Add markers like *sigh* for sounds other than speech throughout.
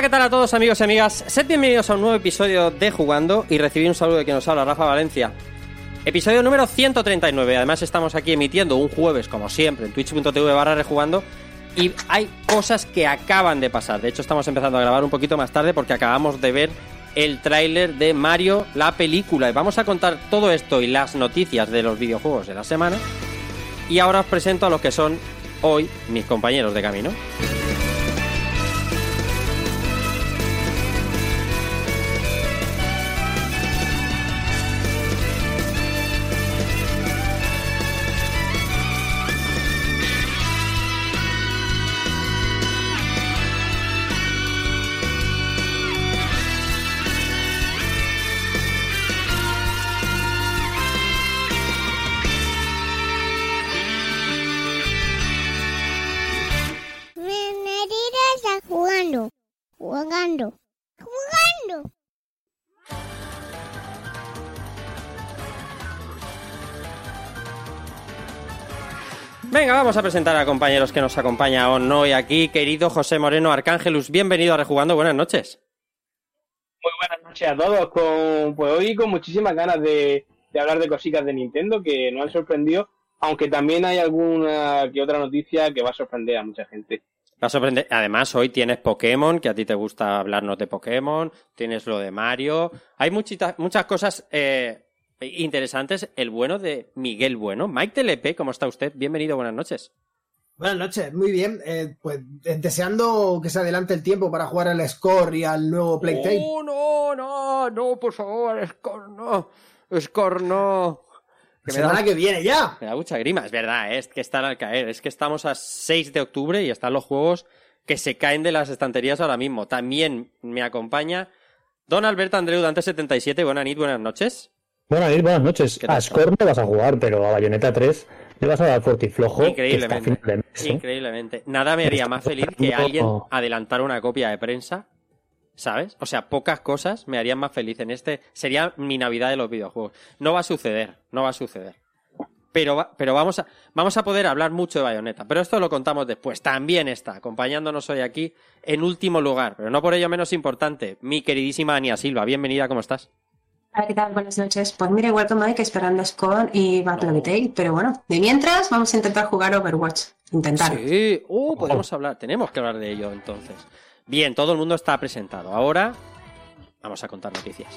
¿Qué tal a todos amigos y amigas? Sed bienvenidos a un nuevo episodio de Jugando y recibir un saludo de quien nos habla, Rafa Valencia. Episodio número 139. Además estamos aquí emitiendo un jueves, como siempre, en twitch.tv barra rejugando. Y hay cosas que acaban de pasar. De hecho, estamos empezando a grabar un poquito más tarde porque acabamos de ver el tráiler de Mario, la película. Y vamos a contar todo esto y las noticias de los videojuegos de la semana. Y ahora os presento a los que son hoy mis compañeros de camino. Venga, vamos a presentar a compañeros que nos acompañan hoy aquí. Querido José Moreno Arcángelus, bienvenido a Rejugando. Buenas noches. Muy buenas noches a todos. Con, pues hoy con muchísimas ganas de, de hablar de cositas de Nintendo que nos han sorprendido, aunque también hay alguna que otra noticia que va a sorprender a mucha gente. Va a sorprender. Además, hoy tienes Pokémon, que a ti te gusta hablarnos de Pokémon. Tienes lo de Mario. Hay muchita- muchas cosas eh, interesantes. El bueno de Miguel Bueno. Mike TLP, ¿cómo está usted? Bienvenido, buenas noches. Buenas noches, muy bien. Eh, pues eh, deseando que se adelante el tiempo para jugar al Score y al nuevo Playtime. Oh, no, no, no, por favor, Score no. Score no. Que me Semana da- que viene ya. Me da mucha grima, es verdad, ¿eh? es que están al caer. Es que estamos a 6 de octubre y están los juegos que se caen de las estanterías ahora mismo. También me acompaña Don Alberto Andreu Dante 77. Buenas buenas noches. Buenas noches, buenas noches. A Score no vas a jugar, pero a Bayonetta 3 le vas a dar fuerte y flojo. Increíblemente. mes, ¿eh? Increíblemente. Nada me haría más feliz que alguien adelantara una copia de prensa. ¿Sabes? O sea, pocas cosas me harían más feliz en este. Sería mi Navidad de los videojuegos. No va a suceder, no va a suceder. Pero, va- pero vamos, a, vamos a poder hablar mucho de Bayonetta. Pero esto lo contamos después. También está acompañándonos hoy aquí en último lugar, pero no por ello menos importante, mi queridísima Ania Silva. Bienvenida, ¿cómo estás? Hola, ¿qué tal? Buenas noches. Pues mira, igual que Mike, esperando Scorn y Battle of the Tale, pero bueno, de mientras vamos a intentar jugar Overwatch. Intentar. Sí, uh, podemos hablar, tenemos que hablar de ello entonces. Bien, todo el mundo está presentado. Ahora vamos a contar noticias.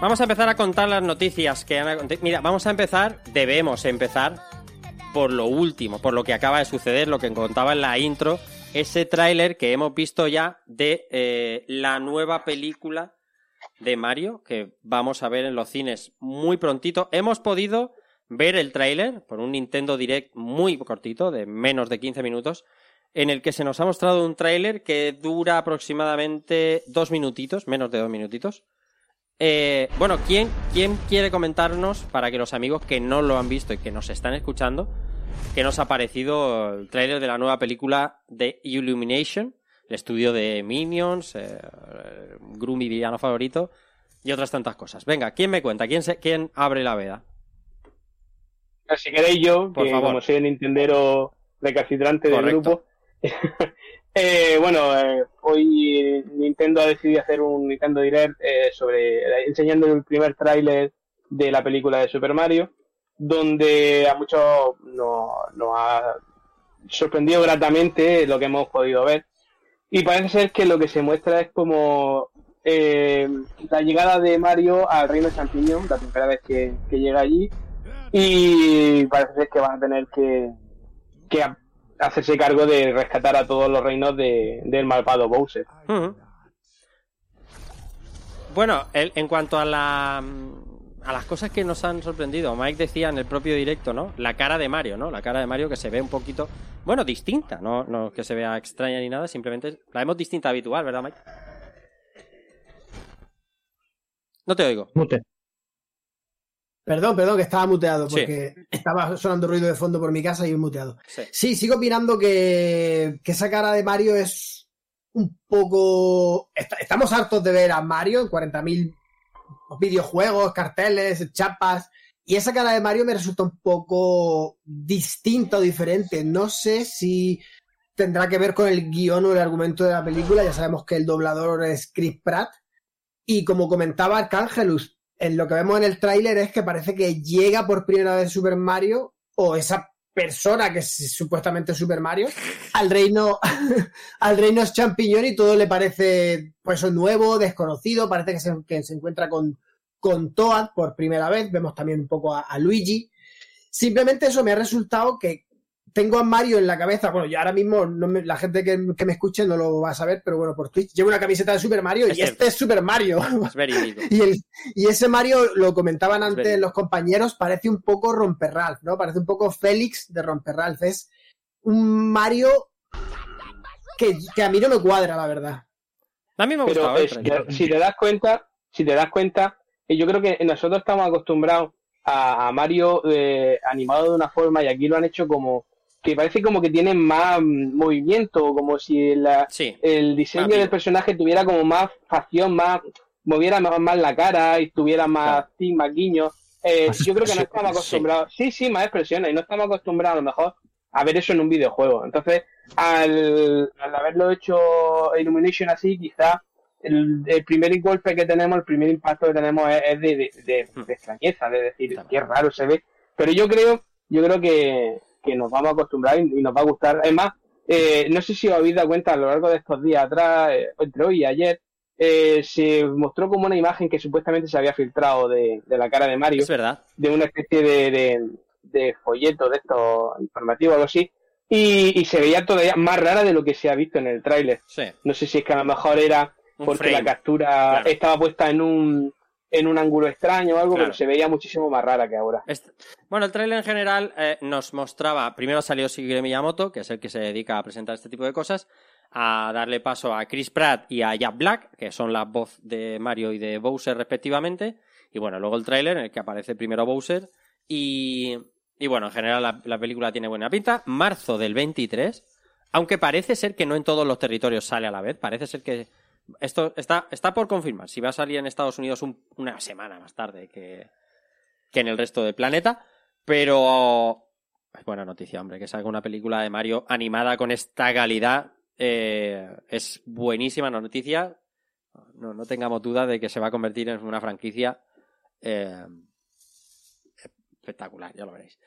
Vamos a empezar a contar las noticias que han Mira, vamos a empezar, debemos empezar por lo último, por lo que acaba de suceder, lo que contaba en la intro, ese tráiler que hemos visto ya de eh, la nueva película de Mario, que vamos a ver en los cines muy prontito. Hemos podido ver el tráiler por un Nintendo Direct muy cortito, de menos de 15 minutos, en el que se nos ha mostrado un tráiler que dura aproximadamente dos minutitos, menos de dos minutitos. Eh, bueno, ¿quién, ¿quién quiere comentarnos, para que los amigos que no lo han visto y que nos están escuchando, qué nos ha parecido el tráiler de la nueva película de Illumination, el estudio de Minions, eh, Gru mi villano favorito, y otras tantas cosas? Venga, ¿quién me cuenta? ¿Quién, se, quién abre la veda? Si queréis yo, Por que favor. como soy el Nintendero recalcitrante del Correcto. grupo. *laughs* eh, bueno, eh, hoy Nintendo ha decidido hacer un Nintendo Direct eh, sobre enseñando el primer tráiler de la película de Super Mario, donde a muchos nos, ha sorprendido gratamente lo que hemos podido ver. Y parece ser que lo que se muestra es como eh, la llegada de Mario al reino champiñón, la primera vez que, llega allí, y parece ser que van a tener que, hacerse cargo de rescatar a todos los reinos de- del malvado Bowser. Bueno, el- en cuanto a la a las cosas que nos han sorprendido, Mike decía en el propio directo, ¿no? La cara de Mario, ¿no? La cara de Mario que se ve un poquito, bueno, distinta, no, no que se vea extraña ni nada, simplemente la vemos distinta habitual, ¿verdad, Mike? No te oigo. Mute. Perdón, perdón, que estaba muteado Sí. porque estaba sonando ruido de fondo por mi casa y he muteado. Sí. Sí, sigo opinando que, que esa cara de Mario es un poco... est- estamos hartos de ver a Mario en 40.000 videojuegos, carteles, chapas. Y esa cara de Mario me resulta un poco distinta o diferente. No sé si tendrá que ver con el guion o el argumento de la película. Ya sabemos que el doblador es Chris Pratt. Y como comentaba Arcángelus, en lo que vemos en el tráiler es que parece que llega por primera vez Super Mario o esa persona que es supuestamente Super Mario al reino *laughs* al reino es champiñón y todo le parece pues nuevo, desconocido, parece que se, que se encuentra con, con Toad por primera vez, vemos también un poco a, a Luigi. Simplemente eso me ha resultado que tengo a Mario en la cabeza, bueno, yo ahora mismo no me- la gente que, que me escuche no lo va a saber, pero bueno, por Twitch llevo una camiseta de Super Mario Es y este es Super Mario. Es verídico. *laughs* Y, el- y ese Mario, lo comentaban antes verídico. los compañeros, parece un poco Romperralph, ¿no? Parece un poco Félix de Romperralph. Es un Mario que, que a mí no me cuadra, la verdad. A mí me es tráiler. que, si te das cuenta, si te das cuenta, eh, yo creo que nosotros estamos acostumbrados a, a Mario eh, animado de una forma y aquí lo han hecho como que parece como que tiene más movimiento, como si la- Sí. el diseño del personaje tuviera como más facción, más moviera más, más la cara y tuviera más sí, más guiños. Eh, yo creo que no estamos acostumbrados, sí, sí, más expresiones, y no estamos acostumbrados a lo mejor a ver eso en un videojuego. Entonces, al, al haberlo hecho Illumination así, quizá el, el primer golpe que tenemos, el primer impacto que tenemos es, es de, de, de- de extrañeza, de decir, Claro. qué raro se ve. Pero yo creo, yo creo que, que nos vamos a acostumbrar y, y nos va a gustar. Además, eh, no sé si os habéis dado cuenta a lo largo de estos días atrás, eh, entre hoy y ayer, eh, se mostró como una imagen que supuestamente se había filtrado de, de la cara de Mario Es verdad. de una especie de, de, de folleto de estos informativos o algo así, y, y se veía todavía más rara de lo que se ha visto en el tráiler. Sí. No sé si es que a lo mejor era porque la captura Claro. estaba puesta en un en un ángulo extraño o algo, Claro. pero se veía muchísimo más rara que ahora. Bueno, el tráiler en general eh, nos mostraba, primero salió Shigeru Miyamoto, que es el que se dedica a presentar este tipo de cosas, a darle paso a Chris Pratt y a Jack Black, que son la voz de Mario y de Bowser respectivamente, y bueno, luego el tráiler en el que aparece primero Bowser y, y bueno, en general la, la película tiene buena pinta, marzo del 23, aunque parece ser que no en todos los territorios sale a la vez, parece ser que esto está, está por confirmar, si va a salir en Estados Unidos un- una semana más tarde que, que en el resto del planeta. Pero es buena noticia, hombre, que salga una película de Mario animada con esta calidad. eh, es buenísima noticia. No, no tengamos duda de que se va a convertir en una franquicia eh, espectacular, ya lo veréis.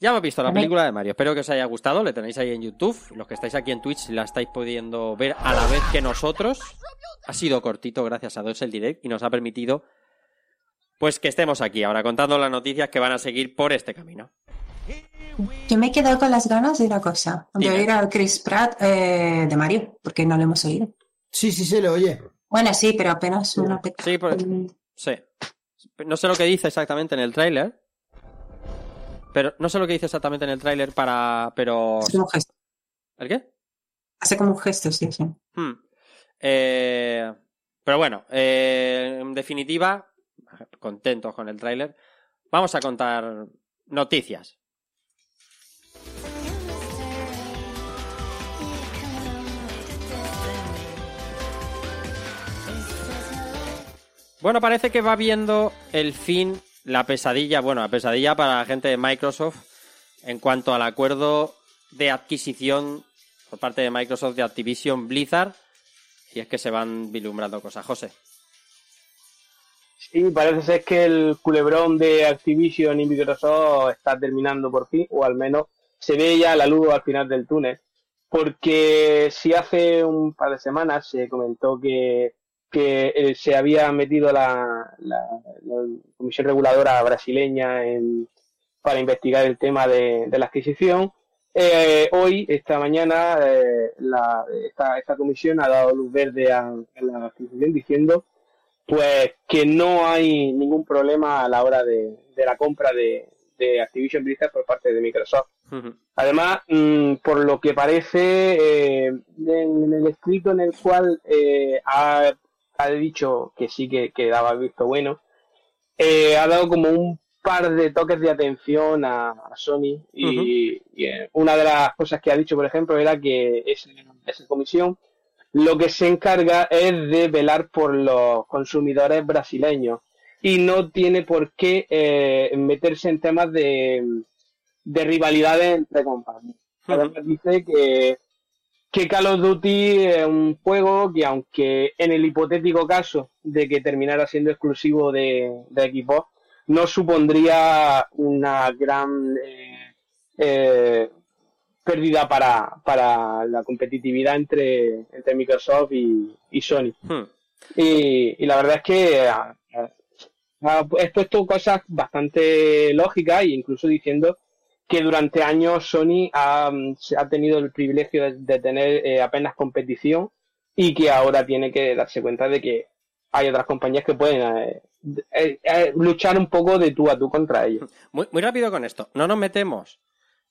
Ya hemos visto la película de Mario. Espero que os haya gustado. Le tenéis ahí en YouTube. Los que estáis aquí en Twitch la estáis pudiendo ver a la vez que nosotros. Ha sido cortito, gracias a Dios, el direct y nos ha permitido pues que estemos aquí ahora contando las noticias que van a seguir por este camino. Yo me he quedado con las ganas de una cosa, de Dime. oír al Chris Pratt eh, de Mario, porque no lo hemos oído. Sí, sí, se le oye. Bueno, sí, pero apenas una pequeña. Sí, por- sí. No sé lo que dice exactamente en el tráiler. Pero no sé lo que dice exactamente en el tráiler para. Pero. Hace como un gesto. ¿El qué? Hace como un gesto, sí, sí. Hmm. Eh, pero bueno, eh, en definitiva, contentos con el tráiler. Vamos a contar noticias. Bueno, parece que va viendo el fin, la pesadilla, bueno, la pesadilla para la gente de Microsoft en cuanto al acuerdo de adquisición por parte de Microsoft de Activision Blizzard. Y es que se van vislumbrando cosas. José. Sí, parece ser que el culebrón de Activision y Microsoft está terminando por fin, o al menos se ve ya la luz al final del túnel. Porque si hace un par de semanas se comentó que, que eh, se había metido la, la- la Comisión Reguladora brasileña en- para investigar el tema de, de la adquisición, eh, hoy, esta mañana, eh, la- esta, esta comisión ha dado luz verde a, a la adquisición diciendo pues que no hay ningún problema a la hora de, de la compra de, de Activision Blizzard por parte de Microsoft. Además, mm, por lo que parece, eh, en el escrito en el cual eh, ha, ha dicho que sí que, que daba el visto bueno, eh, ha dado como un par de toques de atención a, a Sony y, y, eh, una de las cosas que ha dicho, por ejemplo, era que esa, esa comisión. Lo que se encarga es de velar por los consumidores brasileños y no tiene por qué eh, meterse en temas de, de rivalidades entre compañías. Además dice que, que Call of Duty es un juego que aunque en el hipotético caso de que terminara siendo exclusivo de, de Xbox, no supondría una gran eh, eh, pérdida para, para la competitividad entre, entre Microsoft y, y Sony. Hmm. Y, y la verdad es que ha, ha expuesto cosas bastante lógicas e incluso diciendo que durante años Sony ha, ha tenido el privilegio de, tener eh, apenas competición y que ahora tiene que darse cuenta de que hay otras compañías que pueden eh, eh, luchar un poco de tú a tú contra ellos. Muy, muy rápido con esto. No nos metemos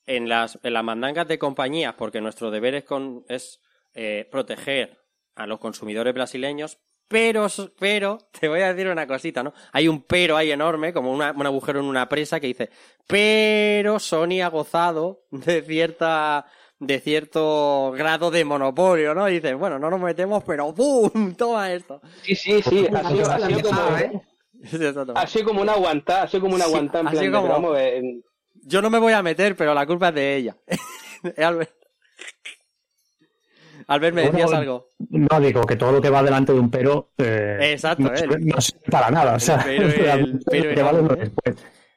en las, en las mandangas de compañías porque nuestro deber es, con, es proteger a los consumidores brasileños, pero, pero, te voy a decir una cosita, ¿no? Hay un pero ahí enorme, como una- un agujero en una presa que dice, pero Sony ha gozado de cierta de cierto grado de monopolio, ¿no? Y dice, bueno, no nos metemos, pero ¡pum! Toma esto. Sí, sí, sí, ha sido, ha sido como, *laughs* Exacto. ha sido como una aguantada, ha sido como una Sí, aguantada en plan de, como- pero vamos, eh, Yo no me voy a meter, pero la culpa es de ella. *laughs* Albert. Me decías Bueno, algo. No, digo que todo lo que va delante de un pero. eh, Exacto, no, sirve- no sirve para nada. O sea, pero- *laughs* el pero que vale.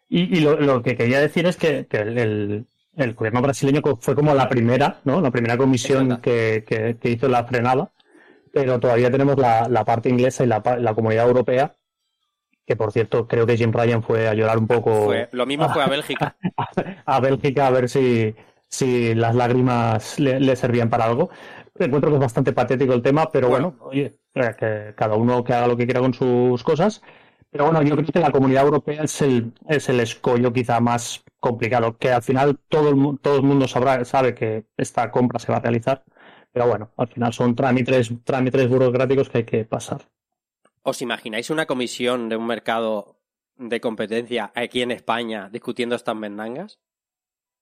Y, y lo, lo que quería decir es que, que el, el- gobierno brasileño fue como la primera, ¿no? La primera comisión que, que- que hizo la frenada, pero todavía tenemos la, la parte inglesa y la, la comunidad europea, que por cierto creo que Jim Ryan fue a llorar un poco Fue- lo mismo fue a *laughs* Bélgica. a Bélgica a ver si, si las lágrimas le, le servían para algo. Encuentro que es bastante patético el tema, pero bueno, oye, eh, que cada uno que haga lo que quiera con sus cosas. Pero bueno, yo creo que la comunidad europea es el, es el escollo quizá más complicado, que al final todo el, todo el mundo sabrá, sabe que esta compra se va a realizar, pero bueno, al final son trámites, trámites burocráticos que hay que pasar. ¿Os imagináis una comisión de un mercado de competencia aquí en España discutiendo estas mendangas?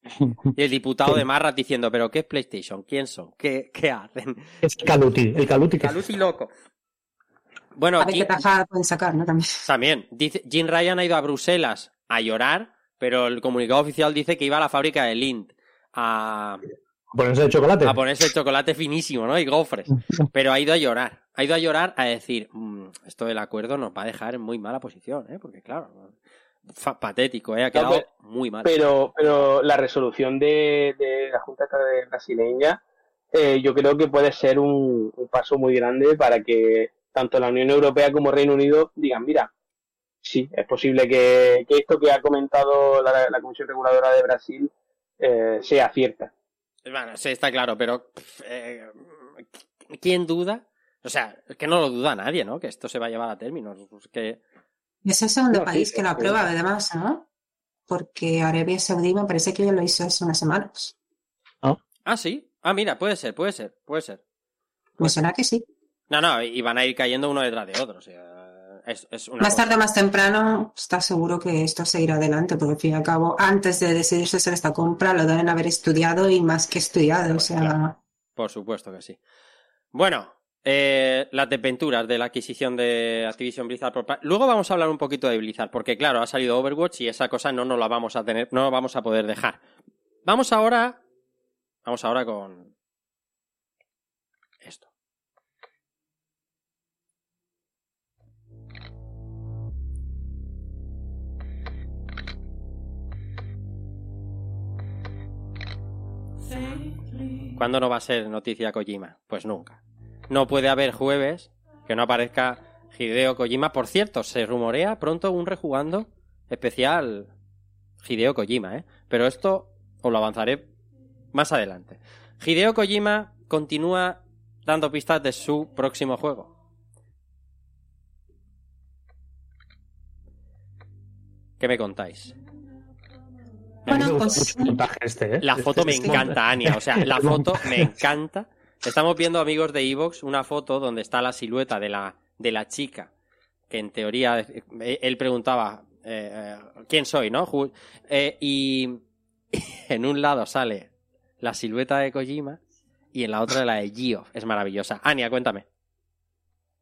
*laughs* Y el diputado de Marras diciendo, ¿pero qué es PlayStation? ¿Quién son? ¿Qué, qué hacen? Es Caluti, el Caluti que Caluti loco. Bueno, A ver Jim- qué tajada pueden sacar, ¿no? También. también, dice, Jim Ryan ha ido a Bruselas a llorar, pero el comunicado oficial dice que iba a la fábrica de Lind a, ponerse de chocolate. a ponerse el chocolate finísimo, ¿no? Y gofres. *laughs* Pero ha ido a llorar. Ha ido a llorar a decir, "Mm, esto del acuerdo nos va a dejar en muy mala posición, ¿eh? Porque claro, patético, ¿eh? Ha quedado pero- muy mal. pero, pero la resolución de, de la Junta brasileña eh, yo creo que puede ser un, un paso muy grande para que tanto la Unión Europea como Reino Unido digan, mira, sí, es posible que, que esto que ha comentado la, la Comisión Reguladora de Brasil eh, sea cierta. Bueno, sí, está claro, pero eh, ¿quién duda? O sea, es que no lo duda nadie, ¿no? Que esto se va a llevar a términos. Que Es el segundo No, sí, país que lo aprueba, además, ¿no? Porque Arabia Saudí me parece que ya lo hizo hace unas semanas. Ah, sí. Ah, mira, puede ser, puede ser, puede ser. Me suena que sí. No, no, y van a ir cayendo uno detrás de otro. O sea, es, es una Más cosa- tarde, más temprano, está seguro que esto se irá adelante, porque al fin y al cabo, antes de decidirse hacer esta compra, lo deben haber estudiado y más que estudiado. O sea, Por supuesto que sí. Bueno, eh, las desventuras de la adquisición de Activision Blizzard. por Luego vamos a hablar un poquito de Blizzard, porque claro, ha salido Overwatch y esa cosa no nos la vamos a tener, no la vamos a poder dejar. Vamos ahora, vamos ahora con esto. ¿Cuándo no va a ser noticia Kojima? Pues nunca. No puede haber jueves que no aparezca Hideo Kojima. Por cierto, se rumorea pronto un rejugando especial Hideo Kojima, ¿eh? Pero esto os lo avanzaré más adelante. Hideo Kojima continúa dando pistas de su próximo juego. ¿Qué me contáis? Bueno, me gusta pues- mucho el montaje este, ¿eh? La foto me encanta, Ania. O sea, la *laughs* foto me encanta. Estamos viendo, amigos de Evox, una foto donde está la silueta de la, de la chica. Que en teoría, eh, él preguntaba, eh, eh, ¿quién soy, no? Eh, y *laughs* en un lado sale la silueta de Kojima y en la otra la de Geoff. Es maravillosa. Ania, cuéntame.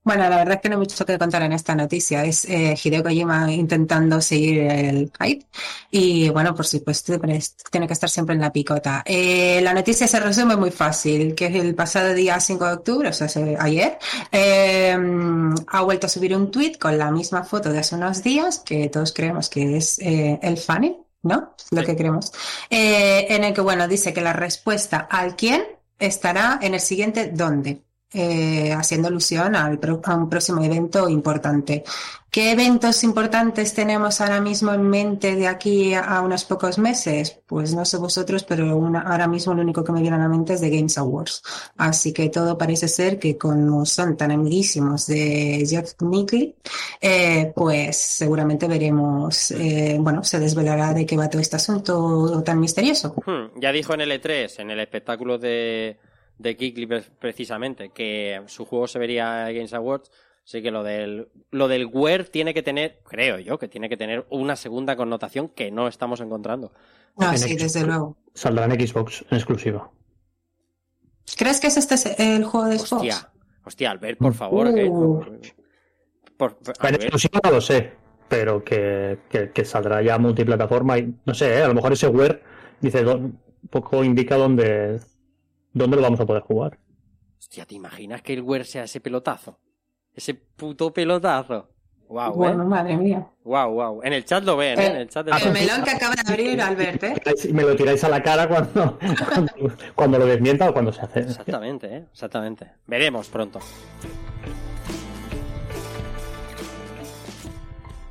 Bueno, la verdad es que no hay mucho que contar en esta noticia. Es eh, Hideo Kojima intentando seguir el hype y, bueno, por supuesto, pues, tiene que estar siempre en la picota. Eh, la noticia se resume muy fácil, que el pasado día 5 de octubre, o sea, se- ayer, eh, ha vuelto a subir un tweet con la misma foto de hace unos días, que todos creemos que es eh, el Fanny, ¿no? Lo que creemos. Eh, en el que, bueno, dice que la respuesta al quién estará en el siguiente dónde eh, haciendo alusión a un próximo evento importante. ¿Qué eventos importantes tenemos ahora mismo en mente de aquí a, a unos pocos meses? Pues no sé vosotros, pero ahora mismo lo único que me viene a la mente es de Games Awards. Así que todo parece ser que como son tan amiguísimos de Jeff Nickey, eh, pues seguramente veremos, eh, bueno, se desvelará de qué va todo este asunto tan misterioso. Hmm, ya dijo en el E3, en el espectáculo de, de Kikli pre- precisamente, que su juego se vería en Games Awards. Así que lo del, lo del Wear tiene que tener, creo yo, que tiene que tener una segunda connotación que no estamos encontrando. No, En sí, Xbox. desde luego. Saldrá en Xbox en exclusiva. ¿Crees que es este el juego de Xbox? Hostia, hostia, Albert, por favor. que- Uh. por- por- En exclusiva no lo sé, pero que, que- que saldrá ya multiplataforma y no sé, ¿eh? a lo mejor ese Wear dice un poco indica dónde, dónde lo vamos a poder jugar. hostia, ¿te imaginas que el Wear sea ese pelotazo? Ese puto pelotazo. Wow, Bueno, madre mía. Wow, wow. En el chat lo ven, ¿eh? En el chat del El melón que acaba de abrir Albert, ¿eh? *laughs* Y me lo tiráis a la cara cuando, cuando, cuando lo desmienta o cuando se hace. Exactamente, ¿eh? Exactamente. Veremos pronto.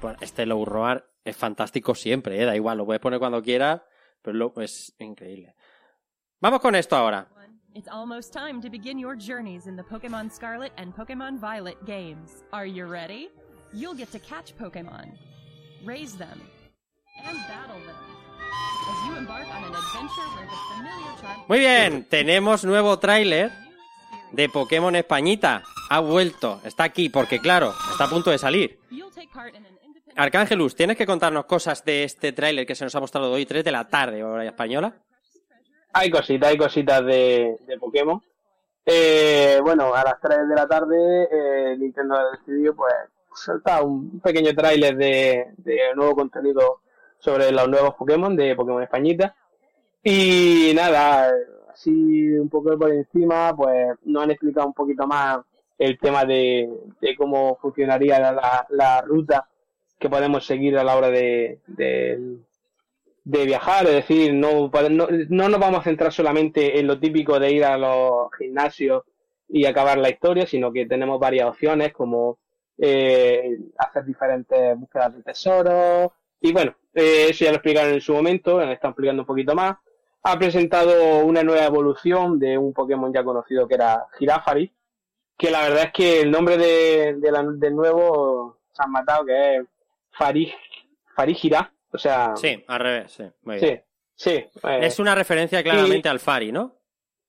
Bueno, este Low Roar es fantástico siempre, ¿eh? Da igual, lo puedes poner cuando quieras, pero lo- es increíble. Vamos con esto ahora. It's almost time to begin your journeys in the Pokemon Scarlet and Pokemon Violet games. Are you ready? You'll get to catch Pokemon, raise them, and battle them as you embark on an adventure where the familiar charm Muy bien, tenemos nuevo tráiler de Pokémon Españita. Ha vuelto, está aquí, porque claro, está a punto de salir. Arcángelus, tienes que contarnos cosas de este tráiler que se nos ha mostrado hoy, 3 de la tarde, hora española. Hay cositas, hay cositas de, de Pokémon. Eh, bueno, a las 3 de la tarde eh, Nintendo ha decidido pues soltar un pequeño tráiler de, nuevo contenido sobre los nuevos Pokémon de Pokémon Españita. Y nada, así un poco por encima, pues nos han explicado un poquito más el tema de, cómo funcionaría la, la ruta que podemos seguir a la hora de, de, de viajar, es decir, no, no, no nos vamos a centrar solamente en lo típico de ir a los gimnasios y acabar la historia, sino que tenemos varias opciones como eh, hacer diferentes búsquedas de tesoros. Y bueno, eh, eso ya lo explicaron en su momento, estado explicando un poquito más. Ha presentado una nueva evolución de un Pokémon ya conocido que era Girafari, que la verdad es que el nombre de, de la- del nuevo se han matado, que es Farig, Farigira. O sea, Sí, al revés, sí. Muy sí, bien. sí. eh, Es una referencia claramente al Fari, ¿no?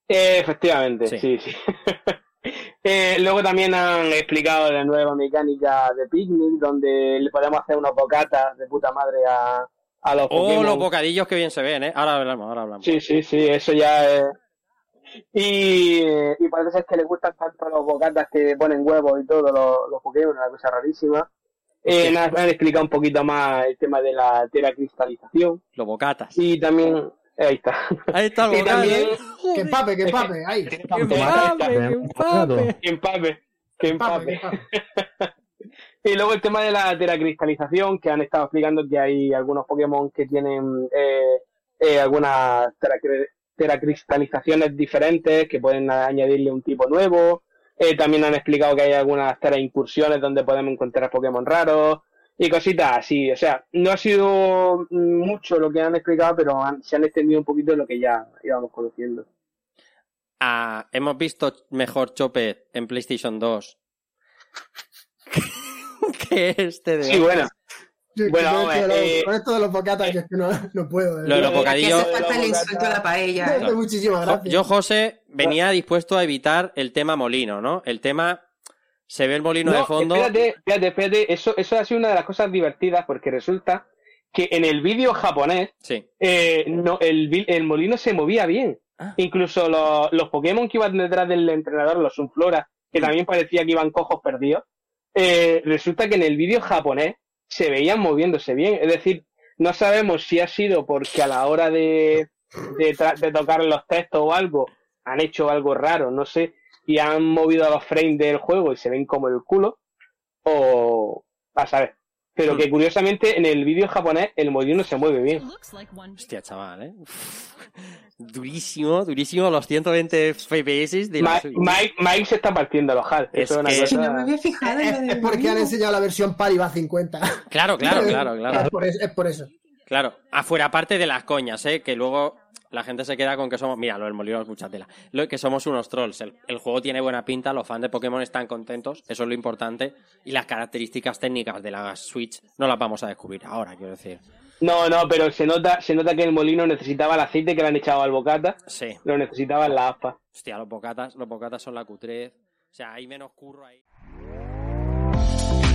eh, efectivamente, Sí. sí, sí. *laughs* Eh, luego también han explicado la nueva mecánica de picnic, donde le podemos hacer unos bocatas de puta madre a, a los Oh, Pokémon. los bocadillos que bien se ven, ¿eh? Ahora hablamos, ahora hablamos. Sí, sí, sí, eso ya es. Y, y parece ser que les gustan tanto los bocatas que ponen huevos y todo, los, los Pokémon, una cosa rarísima. Eh, Sí. han, han explicado un poquito más el tema de la teracristalización. Los bocatas. Y también. eh, ahí está. Ahí está el *laughs* Y bocata. también- Que empape, que empape, *laughs* ahí. Que empape, que Empape, que empape. Y luego el tema de la teracristalización, que han estado explicando que hay algunos Pokémon que tienen eh, eh, algunas teracri- teracristalizaciones diferentes, que pueden añadirle un tipo nuevo. Eh, también han explicado que hay algunas tera incursiones donde podemos encontrar Pokémon raros y cositas así. O sea, no ha sido mucho lo que han explicado, pero han- se han extendido un poquito de lo que ya íbamos conociendo. Ah, hemos visto mejor Chopet en PlayStation 2 *laughs* que este de Sí, bueno. Yo- Bueno, con, esto de los, eh, con esto de los bocatas, que es que no, no puedo. Lo de los bocadillos. Aquí hace falta el insulto a la paella. ¿eh? *laughs* Muchísimas gracias. Yo, José, venía dispuesto a evitar el tema molino, ¿no? El tema. Se ve el molino de fondo. Espérate, espérate, espérate. Eso, eso ha sido una de las cosas divertidas porque resulta que en el vídeo japonés Sí. eh, no, el, molino se movía bien. Ah. Incluso los, los Pokémon que iban detrás del entrenador, los Sunflora, que también parecía que iban cojos perdidos, eh, resulta que en el vídeo japonés se veían moviéndose bien. Es decir, no sabemos si ha sido porque a la hora de, de tocar los textos o algo han hecho algo raro, no sé, y han movido los frames del juego y se ven como el culo, o a saber. Pero Hmm. que curiosamente en el vídeo japonés el molino se mueve bien. Hostia, chaval, ¿eh? *laughs* Durísimo, durísimo los 120 FPS de Ma-. Mike, Mike se está partiendo los HAL. Es Eso es una que- Que no me cosa. había fijado Es, es porque han enseñado la versión par y va a 50. Claro, claro, claro, Es claro. por eso. Es por eso. Claro, afuera aparte de las coñas, ¿eh? Que luego la gente se queda con que somos... Mira, lo del molino es mucha tela. Lo que somos unos trolls. El, el juego tiene buena pinta, los fans de Pokémon están contentos, eso es lo importante. Y las características técnicas de la Switch no las vamos a descubrir ahora, quiero decir. No, no, pero se nota, se nota que el molino necesitaba el aceite que le han echado al bocata, Sí. lo necesitaba en la aspa. Hostia, los bocatas, los bocatas son la cutrez. O sea, hay menos curro ahí.